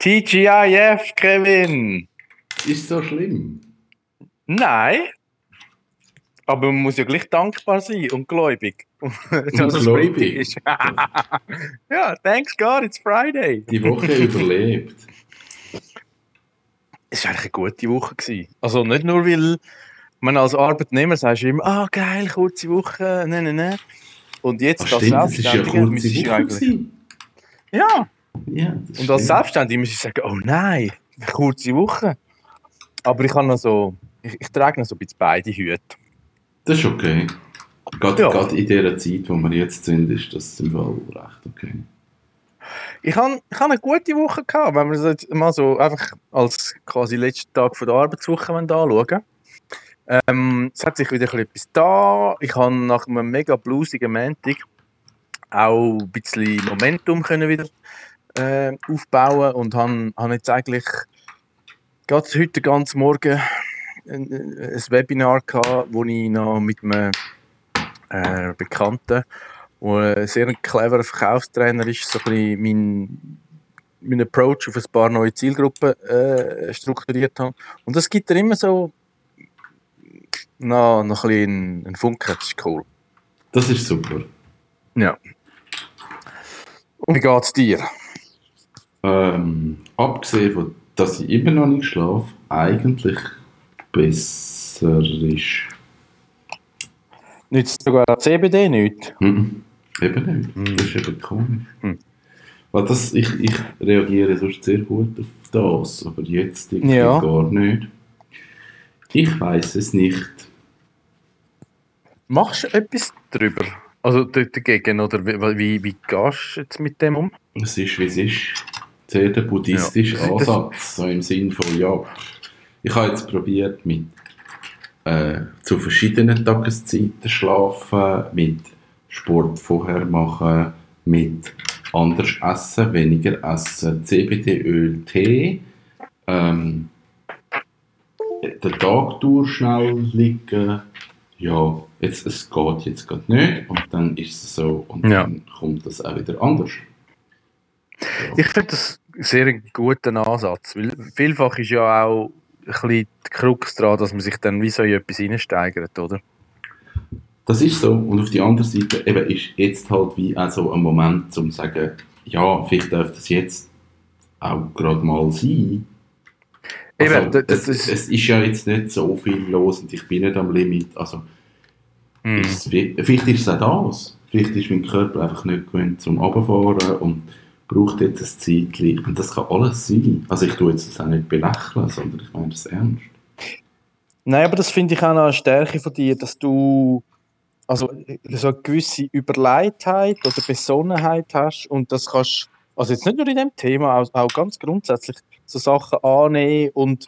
TGIF, Kevin! Ist so schlimm? Nein. Aber man muss ja gleich dankbar sein und gläubig. dass es Freitag ist. ja, thanks God, it's Friday. Die Woche überlebt. Es war eigentlich eine gute Woche. Gewesen. Also nicht nur, weil man als Arbeitnehmer sagst immer, ah geil, kurze Woche, nein, nein, nein. Und jetzt Ach, als stimmt, das ist ja kurze Woche. Ja, Ja, das und als. Selbstständiger muss ich sagen, oh nein, eine kurze Woche. Aber ich noch so, ich, ich trage noch so ein bisschen beide Hüte. Das ist okay. Gerade, Ja. gerade in dieser Zeit, wo wir jetzt sind, ist das im Fall recht okay. Ich habe ich hab eine gute Woche gehabt, wenn wir es jetzt mal so einfach als quasi letzten Tag von der Arbeitswoche anschauen. Ähm, es hat sich wieder etwas da. Ich habe nach einem mega bluesigen Montag auch ein bisschen Momentum können wieder äh, aufbauen und habe, habe jetzt eigentlich gerade heute den ganzen Morgen ein, ein Webinar gehabt, wo ich noch mit einem äh, Bekannten der ein sehr cleverer Verkaufstrainer ist, so ein bisschen mein, mein Approach auf ein paar neue Zielgruppen äh, strukturiert habe. Und das gibt dir immer so noch, noch ein bisschen einen, Funken, das ist cool. Das ist super. Ja. Und wie geht's dir? Ähm, abgesehen von, dass ich immer noch nicht schlafe, eigentlich besser ist. Nützt sogar CBD nicht? Mhm. Eben nicht. Mhm. Das ist eben komisch. Mhm. Weil das, ich, ich reagiere sonst sehr gut auf das, aber jetzt irgendwie Ja. gar nicht. Ich weiß es nicht. Machst du etwas drüber? Also dagegen, oder wie, wie, wie gehst du jetzt mit dem um? Es ist, wie es ist. Sehr der buddhistische Ja. Ansatz, so im Sinn von, ja, ich habe jetzt probiert mit äh, zu verschiedenen Tageszeiten schlafen, mit Sport vorher machen, mit anders essen, weniger essen, CBD-Öl, Tee, ähm, den Tag durch schnell liegen, ja, jetzt, es geht jetzt gerade nicht und dann ist es so und Ja. dann kommt das auch wieder anders. Ja. Ich finde das sehr guten Ansatz, weil vielfach ist ja auch ein bisschen die Krux daran, dass man sich dann wie so in etwas hineinsteigert, oder? Das ist so. Und auf die andere Seite eben ist jetzt halt wie auch so ein Moment, um zu sagen, ja, vielleicht darf das jetzt auch gerade mal sein. Eben, Also, das- das es, ist- es ist ja jetzt nicht so viel los und ich bin nicht am Limit. Also, Hm. ist es, vielleicht ist es auch das. Vielleicht ist mein Körper einfach nicht gewöhnt zum Runterfahren und braucht jetzt ein Zeitchen. Und das kann alles sein. Also ich tue jetzt das auch nicht belächeln, sondern ich meine das ernst. Nein, aber das finde ich auch noch eine Stärke von dir, dass du also so eine gewisse Überleitheit oder Besonnenheit hast und das kannst, also jetzt nicht nur in dem Thema, auch, auch ganz grundsätzlich so Sachen annehmen und,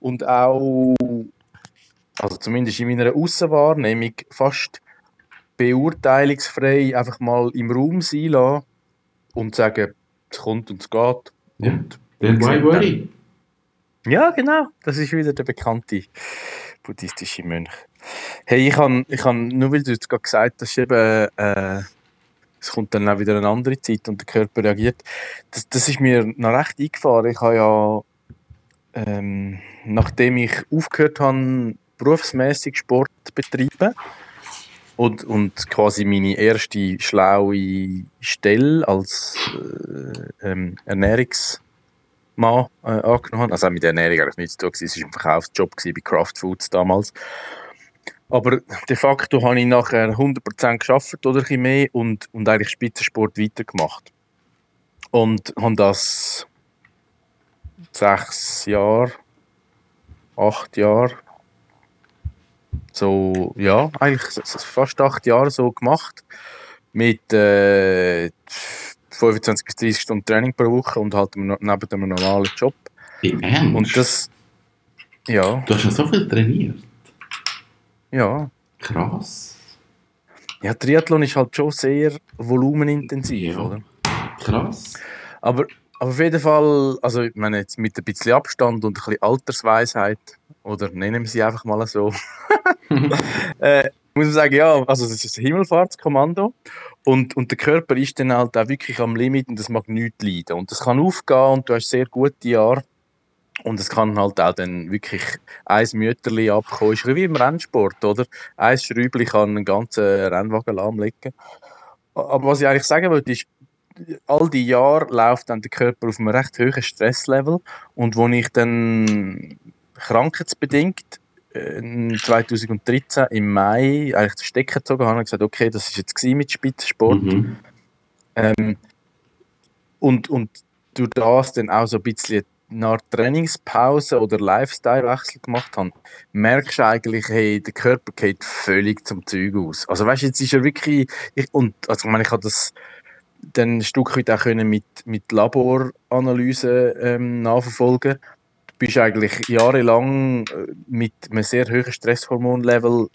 und auch, also zumindest in meiner Aussenwahrnehmung, fast beurteilungsfrei einfach mal im Raum sein lassen und sagen, es kommt und es geht. Ja. Und Then why worry? ja, genau. Das ist wieder der bekannte buddhistische Mönch. Hey, ich kann, ich kann nur weil du jetzt gerade gesagt hast, eben, äh, es kommt dann auch wieder eine andere Zeit und der Körper reagiert. Das, das ist mir noch recht eingefahren. Ich habe ja, ähm, nachdem ich aufgehört habe, berufsmäßig Sport zu betreiben und, und quasi meine erste schlaue Stelle als äh, ähm, Ernährungs Mann äh, angenommen habe. Also auch mit der Ernährung eigentlich nichts zu tun. Es war ein Verkaufsjob bei Kraft Foods damals. Aber de facto habe ich nachher 100% geschafft oder ein mehr und, und eigentlich Spitzensport weitergemacht. Und habe das sechs Jahre, acht Jahre, so, ja, eigentlich fast acht Jahre so gemacht. Mit äh, 25 bis 30 Stunden Training pro Woche und halt neben einem normalen Job. Im Ernst? Und das, ja, du hast schon so viel trainiert. ja. Krass. Ja, Triathlon ist halt schon sehr volumenintensiv, Ja. oder? Krass. Aber, aber auf jeden Fall, also ich meine jetzt mit ein bisschen Abstand und ein bisschen Altersweisheit, oder nennen wir sie einfach mal so, äh, muss man sagen, ja, also das ist ein Himmelfahrtskommando Und, und der Körper ist dann halt auch wirklich am Limit und das mag nichts leiden. Und das kann aufgehen und du hast sehr gute Jahre. Und es kann halt auch dann wirklich ein Mütterli abkommen. Ist wie im Rennsport, oder? Ein Schräubchen kann einen ganzen Rennwagen lahmlegen. Aber was ich eigentlich sagen wollte, ist, all die Jahre läuft dann der Körper auf einem recht hohen Stresslevel. Und wo ich dann krankheitsbedingt 2013 äh, im Mai eigentlich den Stecker gezogen habe und gesagt, okay, das ist jetzt mit Spitzensport. Mhm. Ähm, und, und durch das dann auch so ein bisschen nach Trainingspause oder Lifestyle-Wechsel gemacht habe, merkst du eigentlich, hey, der Körper geht völlig zum Zeug aus. Also weißt du, jetzt ist er wirklich, ich, und also ich meine, ich habe das dann ein Stück weit auch können mit, mit Laboranalysen ähm, nachverfolgen. Du bist eigentlich jahrelang äh, mit einem sehr hohen Stresshormonlevel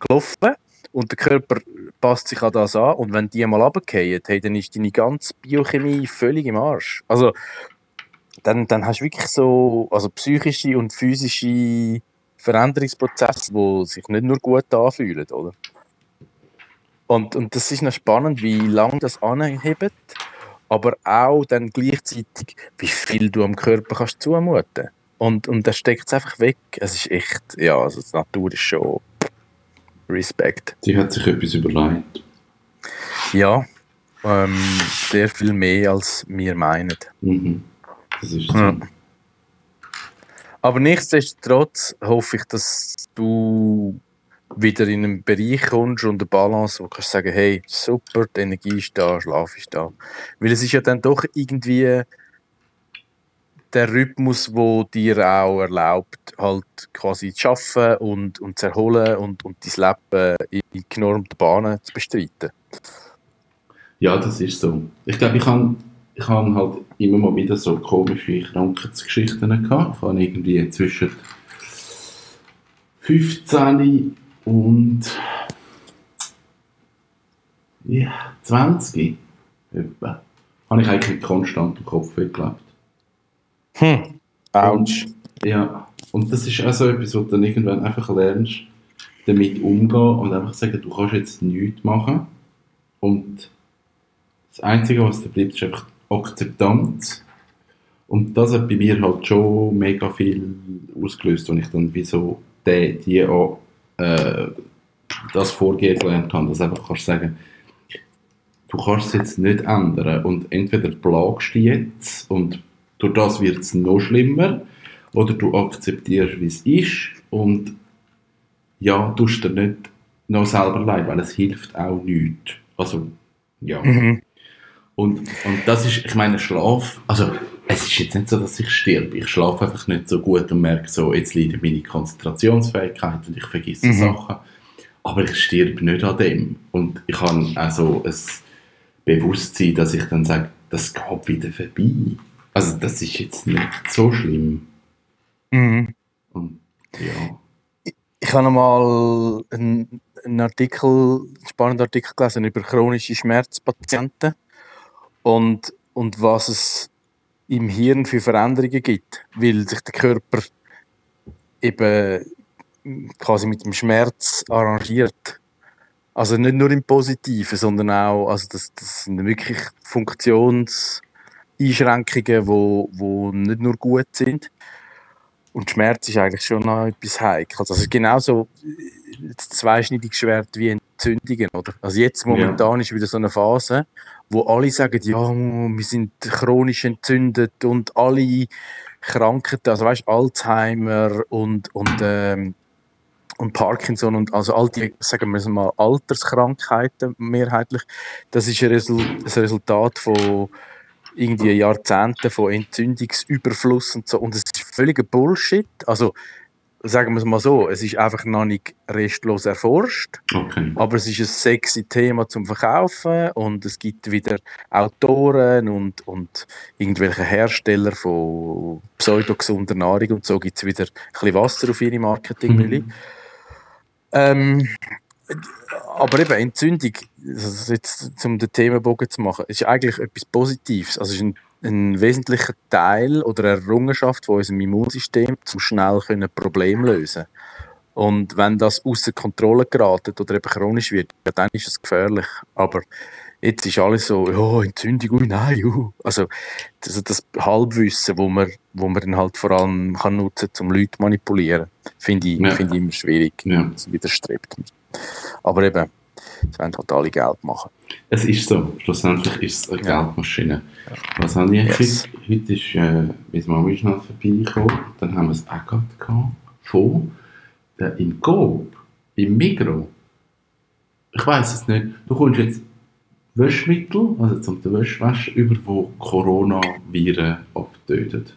gelaufen und der Körper passt sich an das an und wenn die mal runterfallen, hey, dann ist deine ganze Biochemie völlig im Arsch. Also dann, dann hast du wirklich so also psychische und physische Veränderungsprozesse, die sich nicht nur gut anfühlen, oder? Und, und das ist noch spannend, wie lange das anhebt, aber auch dann gleichzeitig, wie viel du am Körper kannst zumuten. Und, und das steckt es einfach weg. Es ist echt, ja, also die Natur ist schon Respekt. Die hat sich etwas überlegt. Ja, ähm, sehr viel mehr als wir meinen. Mhm. Das ist so. Ja. Aber nichtsdestotrotz hoffe ich, dass du wieder in einen Bereich kommst und eine Balance, wo du kannst sagen, hey, super, die Energie ist da, Schlaf ist da. Weil es ist ja dann doch irgendwie der Rhythmus, wo dir auch erlaubt, halt quasi zu arbeiten und, und zu erholen und, und dein Leben in genormten Bahnen zu bestreiten. Ja, das ist so. Ich glaube, ich habe ich habe halt immer mal wieder so komische Krankheitsgeschichten gehabt. Habe irgendwie zwischen 15 und ja, 20 etwa, habe ich eigentlich konstant im Kopf gelebt. Hm, ouch. ja, und das ist auch so etwas, wo du dann irgendwann einfach lernst, damit umzugehen und einfach sagen, du kannst jetzt nichts machen. Und das Einzige, was da bleibt, ist einfach Akzeptanz. Und das hat bei mir halt schon mega viel ausgelöst, und ich dann wie so die, die auch, äh, das Vorgehen gelernt habe, dass einfach kannst sagen, du kannst es jetzt nicht ändern und entweder plagst du jetzt und durch das wird es noch schlimmer oder du akzeptierst, wie es ist und ja, tust dir nicht noch selber leid, weil es hilft auch nichts. Also, ja. Mhm. Und, und das ist, ich meine, Schlaf, also es ist jetzt nicht so, dass ich sterbe. Ich schlafe einfach nicht so gut und merke so, jetzt leidet meine Konzentrationsfähigkeit und ich vergesse mhm. Sachen. Aber ich sterbe nicht an dem. Und ich habe also ein Bewusstsein, dass ich dann sage, das geht wieder vorbei. Also das ist jetzt nicht so schlimm. Mhm. Und ja. Ich, ich habe mal einen, einen Artikel, einen spannenden Artikel gelesen über chronische Schmerzpatienten und, und was es im Hirn für Veränderungen gibt, weil sich der Körper eben quasi mit dem Schmerz arrangiert. Also nicht nur im Positiven, sondern auch, also das, das sind wirklich Funktionseinschränkungen, wo, wo nicht nur gut sind. Und Schmerz ist eigentlich schon noch etwas Heikles. Also genauso das zweischneidige Schwert wie Entzündungen, oder? Also jetzt momentan ja. ist wieder so eine Phase, wo alle sagen, ja, wir sind chronisch entzündet und alle Krankheiten, also weißt Alzheimer und, und, ähm, und Parkinson und also all die, sagen wir mal, Alterskrankheiten mehrheitlich, das ist ein, Resul ein Resultat von irgendwie Jahrzehnten von Entzündungsüberfluss und so und es ist völliger Bullshit. Also sagen wir es mal so, es ist einfach noch nicht restlos erforscht, okay. aber es ist ein sexy Thema zum Verkaufen und es gibt wieder Autoren und, und irgendwelche Hersteller von pseudogesunder Nahrung und so gibt es wieder ein bisschen Wasser auf ihre Marketingmühle. Mhm. Ähm, aber eben Entzündung, also jetzt zum den Themenbogen zu machen, ist eigentlich etwas Positives. Also es ist ein ein wesentlicher Teil oder Errungenschaft von unserem Immunsystem, um schnell Probleme lösen Und wenn das außer Kontrolle geratet oder eben chronisch wird, dann ist es gefährlich. Aber jetzt ist alles so, ja, Entzündung, ui, nein, juhu. Also, das, das Halbwissen, wo man, wo man dann halt vor allem kann nutzen kann, um Leute zu manipulieren, finde ich, Ja. finde ich immer schwierig. Ja. Das widerstrebt mir. Aber eben, es wollen halt alle Geld machen. Es ist so. Schlussendlich ist es eine Ja. Geldmaschine. Was habe ich Yes. heute? Heute ist äh, meine Mama ist noch vorbeigekommen. Dann haben wir es auch gehabt von äh, im Coop, im Migro. Ich weiß es nicht. Du kommst jetzt Wäschmittel, also zum den Wäschwäsche, über wo Coronaviren abtötet.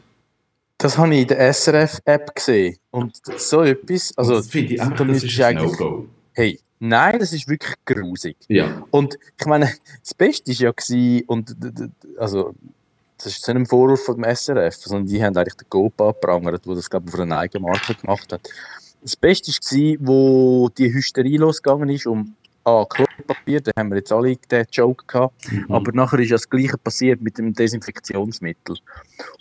Das habe ich in der SRF-App gesehen. Und so etwas, also, das finde ich einfach, da das ist ein eigentlich- No-Go. hey, nein, das ist wirklich grusig. Ja. Und ich meine, das Beste war ja, gewesen, und also, das ist zu einem Vorwurf vom SRF, sondern die haben eigentlich den Coop abgeprangert, der das, glaube ich, auf einer eigenen Marke gemacht hat. Das Beste war, wo die Hysterie losgegangen ist, um ah, Klopapier, da haben wir jetzt alle den Joke gehabt, Mhm. aber nachher ist ja das Gleiche passiert mit dem Desinfektionsmittel.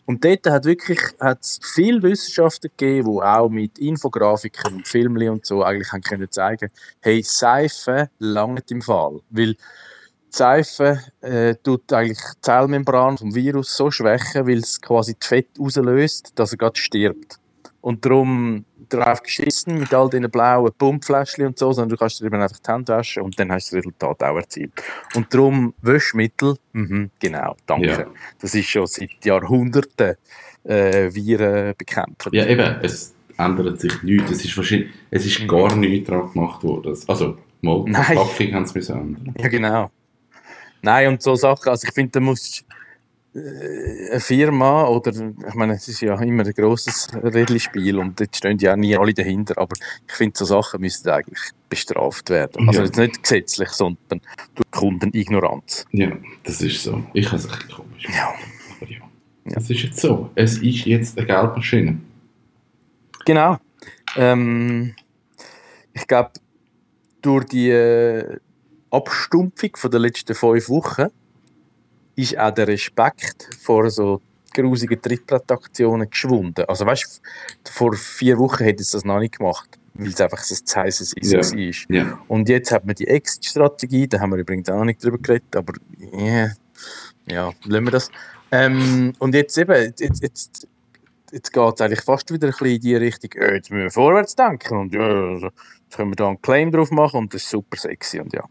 Und dort hat wirklich hat's viele Wissenschaftler gegeben, die auch mit Infografiken und Filmen und so eigentlich haben können zeigen, hey, Seife langt im Fall, weil Seife äh, tut eigentlich die Zellmembran vom Virus so schwächen, weil es quasi das Fett auslöst, dass er gerade stirbt. Und darum drauf geschissen mit all diesen blauen Pumpfläschchen und so, sondern du kannst dir eben einfach die Hände waschen und dann hast du das Resultat auch erzielt. Und darum Wäschmittel, mhm, genau, danke. Ja. Das ist schon seit Jahrhunderten äh, Viren bekämpft. Ja, eben, es ändert sich nichts. Es ist, wahrscheinlich, es ist gar nichts daran gemacht worden. Also, mal, die Nein. Verpackung haben sie ändern. Ja, genau. Nein, und so Sachen, also ich finde, da muss äh, eine Firma oder, ich meine, es ist ja immer ein grosses Rädchenspiel und dort stehen ja nie alle dahinter, aber ich finde, so Sachen müssten eigentlich bestraft werden. Also Ja. jetzt nicht gesetzlich, sondern durch Kundenignoranz. Ja, das ist so. Ich habe es ein bisschen komisch. Ja. Aber ja. Ja. Es ist jetzt so. Es ist jetzt eine Geldmaschine. Genau. Ähm, ich glaube, durch die äh, Abstumpfung von der letzten fünf Wochen ist auch der Respekt vor so grusigen Trittbrettaktionen geschwunden. Also weißt du, vor vier Wochen hätte es das noch nicht gemacht, weil es einfach so ein heißes Ja. Eisen war. Ja. Und jetzt hat man die Exit-Strategie, da haben wir übrigens auch noch nicht drüber geredet, aber yeah, ja, lassen wir das. Ähm, und jetzt eben, jetzt, jetzt, jetzt geht es eigentlich fast wieder ein bisschen in die Richtung, äh, jetzt müssen wir vorwärts denken und ja, also, jetzt können wir da einen Claim drauf machen und das ist super sexy und ja.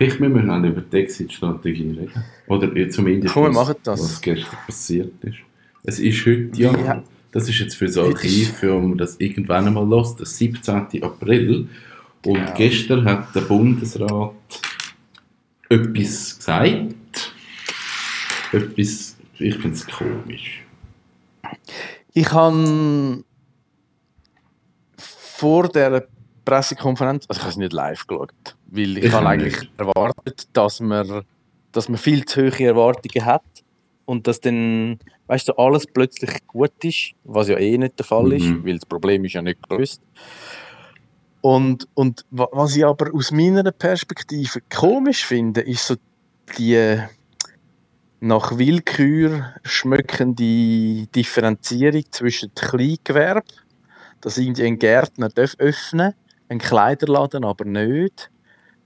Vielleicht müssen wir noch über die Exit-Strategie reden. Oder zumindest, Komm, was, was gestern passiert ist. Es ist heute ja, Ja. das ist jetzt für das Archiv, für um das irgendwann einmal los, der 17. April. Und Genau. gestern hat der Bundesrat etwas gesagt. Etwas, ich finde es komisch. Ich habe vor der Pressekonferenz, also ich habe es nicht live geschaut, weil ich, Ich habe eigentlich nicht. erwartet, dass man, dass man viel zu hohe Erwartungen hat und dass dann, weißt du, alles plötzlich gut ist, was ja eh nicht der Fall ist, Mhm. weil das Problem ist ja nicht gelöst. Und, und wa- was ich aber aus meiner Perspektive komisch finde, ist so die nach Willkür schmückende Differenzierung zwischen Kleingewerbe, dass irgendwie ein Gärtner darf öffnen ein Kleiderladen aber nicht.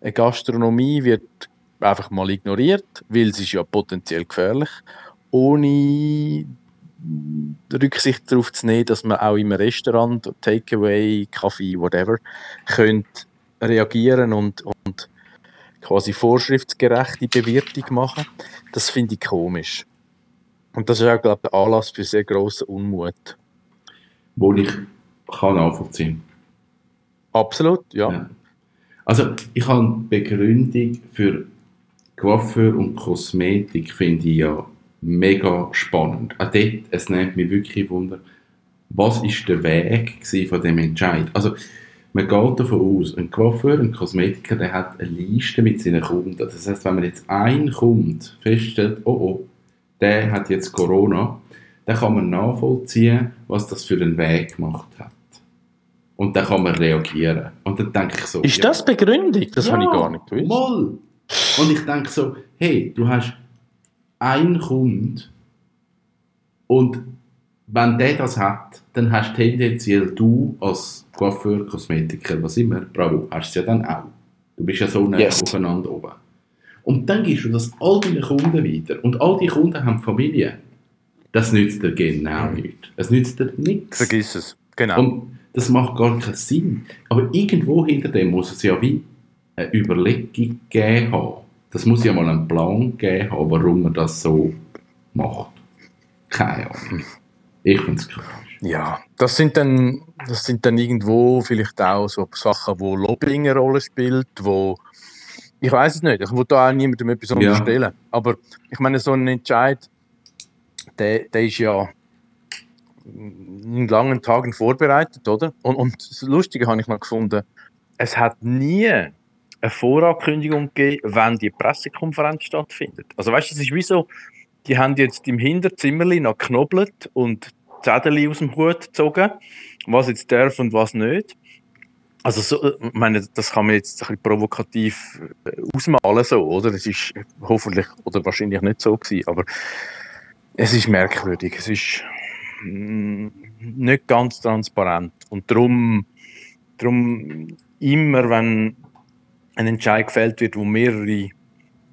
Eine Gastronomie wird einfach mal ignoriert, weil es ist ja potenziell gefährlich, ohne Rücksicht darauf zu nehmen, dass man auch im Restaurant, Takeaway, Kaffee, whatever, könnte reagieren und, und quasi vorschriftsgerechte Bewirtung machen. Das finde ich komisch. Und das ist auch, glaube ich, der Anlass für sehr grossen Unmut. Wo ich kann nachvollziehen Absolut, ja. Ja. Also, ich habe eine Begründung für Coiffeur und Kosmetik, finde ich ja mega spannend. Auch dort, es nimmt mich wirklich Wunder, was ist der Weg von dem Entscheid? Also, man geht davon aus, ein Coiffeur, ein Kosmetiker, der hat eine Liste mit seinen Kunden. Das heißt, wenn man jetzt einen Kunde feststellt, oh oh, der hat jetzt Corona, dann kann man nachvollziehen, was das für einen Weg gemacht hat. Und dann kann man reagieren. Und dann denke ich so, Ist ja, das Begründung? Das habe ich ja, gar nicht gewusst. Mal. Und ich denke so, hey, du hast einen Kunden und wenn der das hat, dann hast tendenziell du als Coiffeur, Kosmetiker, was immer, bravo, hast es ja dann auch. Du bist ja so nah Yes. aufeinander oben. Und dann gibst du das all deinen Kunden weiter. Und all die Kunden haben Familie. Das nützt dir genau nichts. Es nützt dir nichts. Vergiss es. Genau. Und das macht gar keinen Sinn. Aber irgendwo hinter dem muss es ja wie eine Überlegung gegeben haben. Das muss ja mal einen Plan geben haben, warum man das so macht. Keine Ahnung. Ich finde es krass. Ja, das sind dann, das sind dann irgendwo vielleicht auch so Sachen, wo Lobbying eine Rolle spielt, wo ich weiß es nicht, ich will da auch niemandem etwas Ja. unterstellen, aber ich meine, so ein Entscheid, der, der ist ja in langen Tagen vorbereitet, oder? Und, und das Lustige habe ich noch gefunden, es hat nie eine Vorankündigung gegeben, wann die Pressekonferenz stattfindet. Also weißt du, es ist wie so, die haben jetzt im Hinterzimmerli noch knobelt und Zettel aus dem Hut gezogen, was jetzt darf und was nicht. Also so, ich meine, das kann man jetzt ein bisschen provokativ äh, ausmalen, so, oder? Es ist hoffentlich oder wahrscheinlich nicht so gewesen, aber es ist merkwürdig. Es ist nicht ganz transparent und darum, darum immer, wenn ein Entscheid gefällt wird, wo mehrere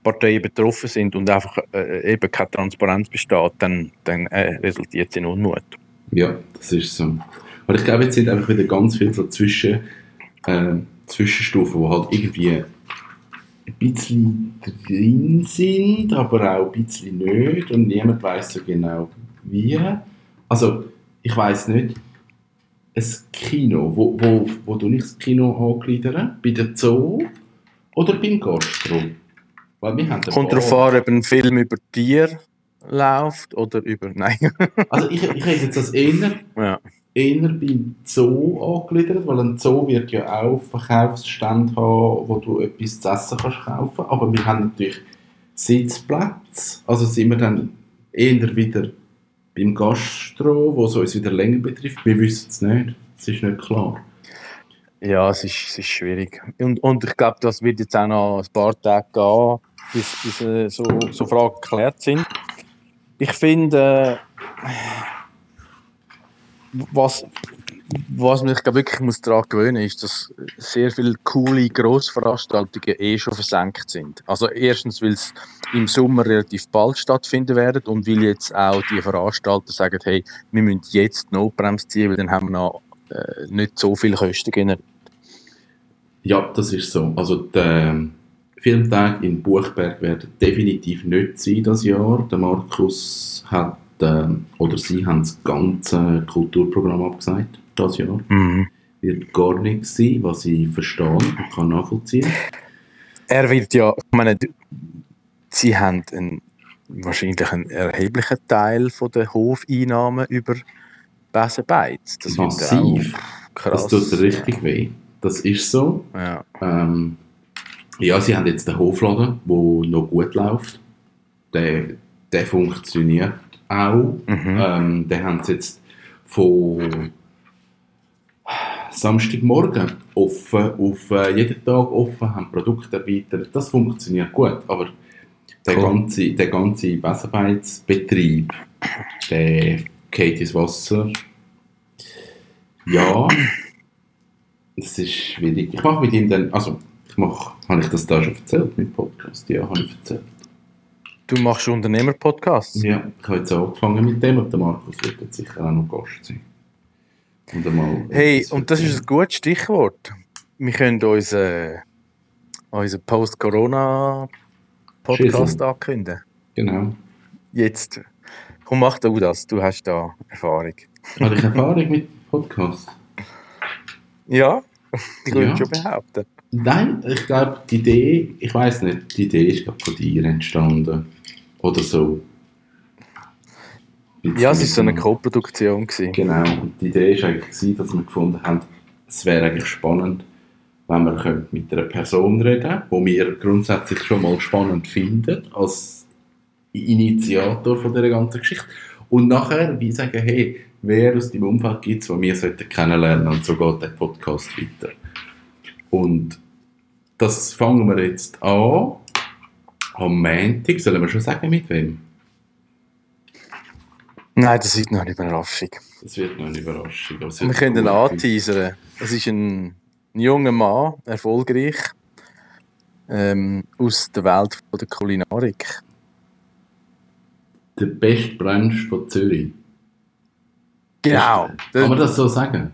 Parteien betroffen sind und einfach äh, eben keine Transparenz besteht, dann, dann äh, resultiert es in Unmut. Ja, das ist so. Aber ich glaube, jetzt sind einfach wieder ganz viele so Zwischen, äh, Zwischenstufen, die halt irgendwie ein bisschen drin sind, aber auch ein bisschen nicht und niemand weiß so genau wie. Also, ich weiß nicht, ein Kino, wo, wo, wo du nicht das Kino angliedern? Bei der Zoo oder beim Gastro? Weil wir haben Kommt darauf an, ob ein Film über Tier läuft oder über. Nein. Also ich, ich hätte jetzt das eher ja. eher beim Zoo angegliedert, weil ein Zoo wird ja auch Verkaufsstände haben, wo du etwas zu essen kannst kaufen. Aber wir haben natürlich Sitzplätze. Also sind wir dann eher wieder beim Gastro, wo es uns wieder länger betrifft. Wir wissen es nicht. Es ist nicht klar. Ja, es ist, es ist schwierig. Und, und ich glaube, das wird jetzt auch noch ein paar Tage gehen, bis, bis äh, so, so Fragen geklärt sind. Ich finde, äh, was, was mich glaub, wirklich muss daran gewöhnen ist, dass sehr viele coole Grossveranstaltungen eh schon versenkt sind. Also erstens, weil es im Sommer relativ bald stattfinden werden und weil jetzt auch die Veranstalter sagen, hey, wir müssen jetzt die Notbremse ziehen, weil dann haben wir noch äh, nicht so viele Kosten generiert. Ja, das ist so. Also der Filmtag in Buchberg werden definitiv nicht sein das Jahr. Der Markus hat äh, oder sie haben das ganze Kulturprogramm abgesagt das Jahr. Mhm. Wird gar nichts sein, was ich verstehe und kann nachvollziehen. Er wird ja, ich meine, sie haben einen, wahrscheinlich einen erheblichen Teil von der Hofeinnahmen über Besenbeiz. Das Massiv. krass. Das tut richtig weh. Das ist so. Ja. Ähm, ja, sie haben jetzt den Hofladen, der noch gut läuft. Der, der funktioniert auch. Mhm. Ähm, den haben sie jetzt von Samstagmorgen offen, auf äh, jeden Tag offen, haben Produkte erweitert. Das funktioniert gut, aber der Cool. ganze, der ganze Besenbeizbetrieb, der geht ins Wasser. Ja, das ist schwierig. Ich mache mit ihm dann, also ich mache, habe ich das da schon erzählt mit Podcast? Ja, habe ich erzählt. Du machst Unternehmer-Podcasts. Ja, ich habe jetzt angefangen mit dem und der Markus wird jetzt sicher auch noch Gast sein. Und einmal Hey, und das ist ein gutes Stichwort. Wir können unseren unseren Post-Corona-Podcast ankündigen. Genau. Jetzt. Komm, mach du das. Du hast da Erfahrung. Habe ich Erfahrung mit Podcast? Ja, ich würde Ja. schon behaupten. Nein, ich glaube, die Idee, ich weiß nicht, die Idee ist glaub, von dir entstanden. Oder so. Ja, es war so eine Co-Produktion. Genau, und die Idee war eigentlich, dass wir gefunden haben, es wäre eigentlich spannend, wenn wir könnten mit einer Person reden wo wir grundsätzlich schon mal spannend finden, als Initiator von dieser ganzen Geschichte. Und nachher wie sagen, hey, wer aus deinem Umfeld gibt es, den wir sollten kennenlernen und so geht der Podcast weiter. Und das fangen wir jetzt an. Am Montag, sollen wir schon sagen, mit wem? Nein, das ist noch eine Überraschung. Das wird noch eine Überraschung. Wir wird können ihn anteasern. Es ist ein, ein junger Mann, erfolgreich, ähm, aus der Welt von der Kulinarik. Der beste Brunch von Zürich. Genau. Kann man das so sagen?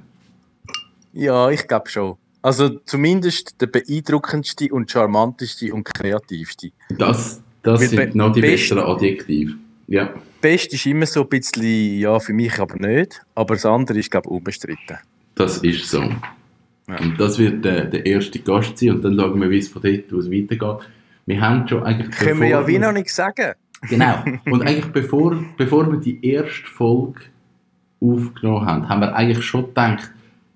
Ja, ich glaube schon. Also zumindest der beeindruckendste und charmanteste und kreativste. Das, das sind noch die best- besseren Adjektive. Ja, Best ist immer so ein bisschen, ja, für mich aber nicht. Aber das andere ist, glaube ich, unbestritten. das ist so. Ja. Und das wird der, der erste Gast sein und dann schauen wir, wie es von dort aus weitergeht. Wir haben schon eigentlich... Können wir ja wie noch nicht sagen. Genau. Und eigentlich bevor, bevor wir die erste Folge aufgenommen haben, haben wir eigentlich schon gedacht,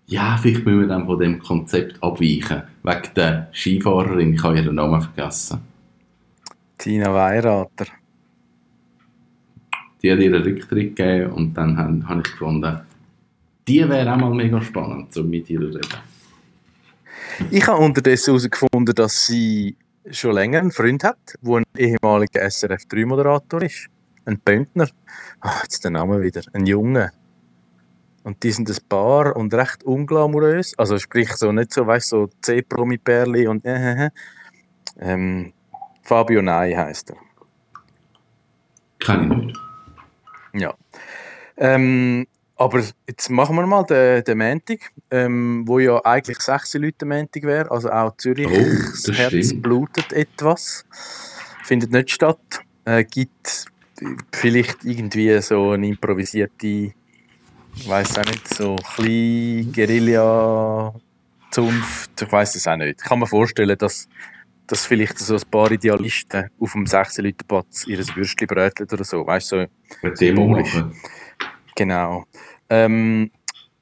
ja, vielleicht müssen wir dann von dem Konzept abweichen. Wegen der Skifahrerin, ich habe ihren Namen vergessen. Tina Weirater. Die hat ihren Rücktritt gegeben und dann habe habe ich gefunden, die wäre auch mal mega spannend, so mit ihr zu reden. Ich habe unterdessen herausgefunden, dass sie schon länger einen Freund hat, der ein ehemaliger SRF-3-Moderator ist. Ein Pöntner. Ah, jetzt der Name wieder. Ein Junge. Und die sind ein Paar und recht unglamourös. Also sprich so nicht so, weißt so C-Promi-Perli und äh, äh, äh. ähm, Fabio Ney heisst er. Kenne ich nicht. Ja. Ähm, aber jetzt machen wir mal den, den Montag, ähm, wo ja eigentlich 6 Leute Montag wäre. Also auch Zürich, Oh, das Herz stimmt. blutet etwas. Findet nicht statt. Äh, gibt vielleicht irgendwie so eine improvisierte, ich weiß auch nicht, so kleine Guerilla-Zunft. Ich weiß es auch nicht. Ich kann mir vorstellen, dass, dass vielleicht so ein paar Idealisten auf dem 16 Leute Platz ihr Würstchen bröteln oder so. Weißt du, so Symbolisch. machen. Genau. Ähm,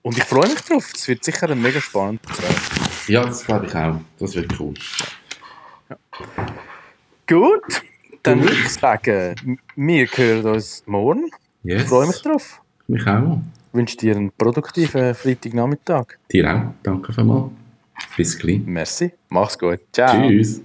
und ich freue mich drauf. Es wird sicher ein mega spannender Tag. Ja, das glaube ich auch. Das wird cool. Gut, dann würde ich sagen, wir hören uns morgen. Yes. Ich freue mich drauf. Mich auch. Ich wünsche dir einen produktiven Freitagnachmittag. Dir auch. Danke vielmals. Bis gleich. Merci. Mach's gut. Ciao. Tschüss.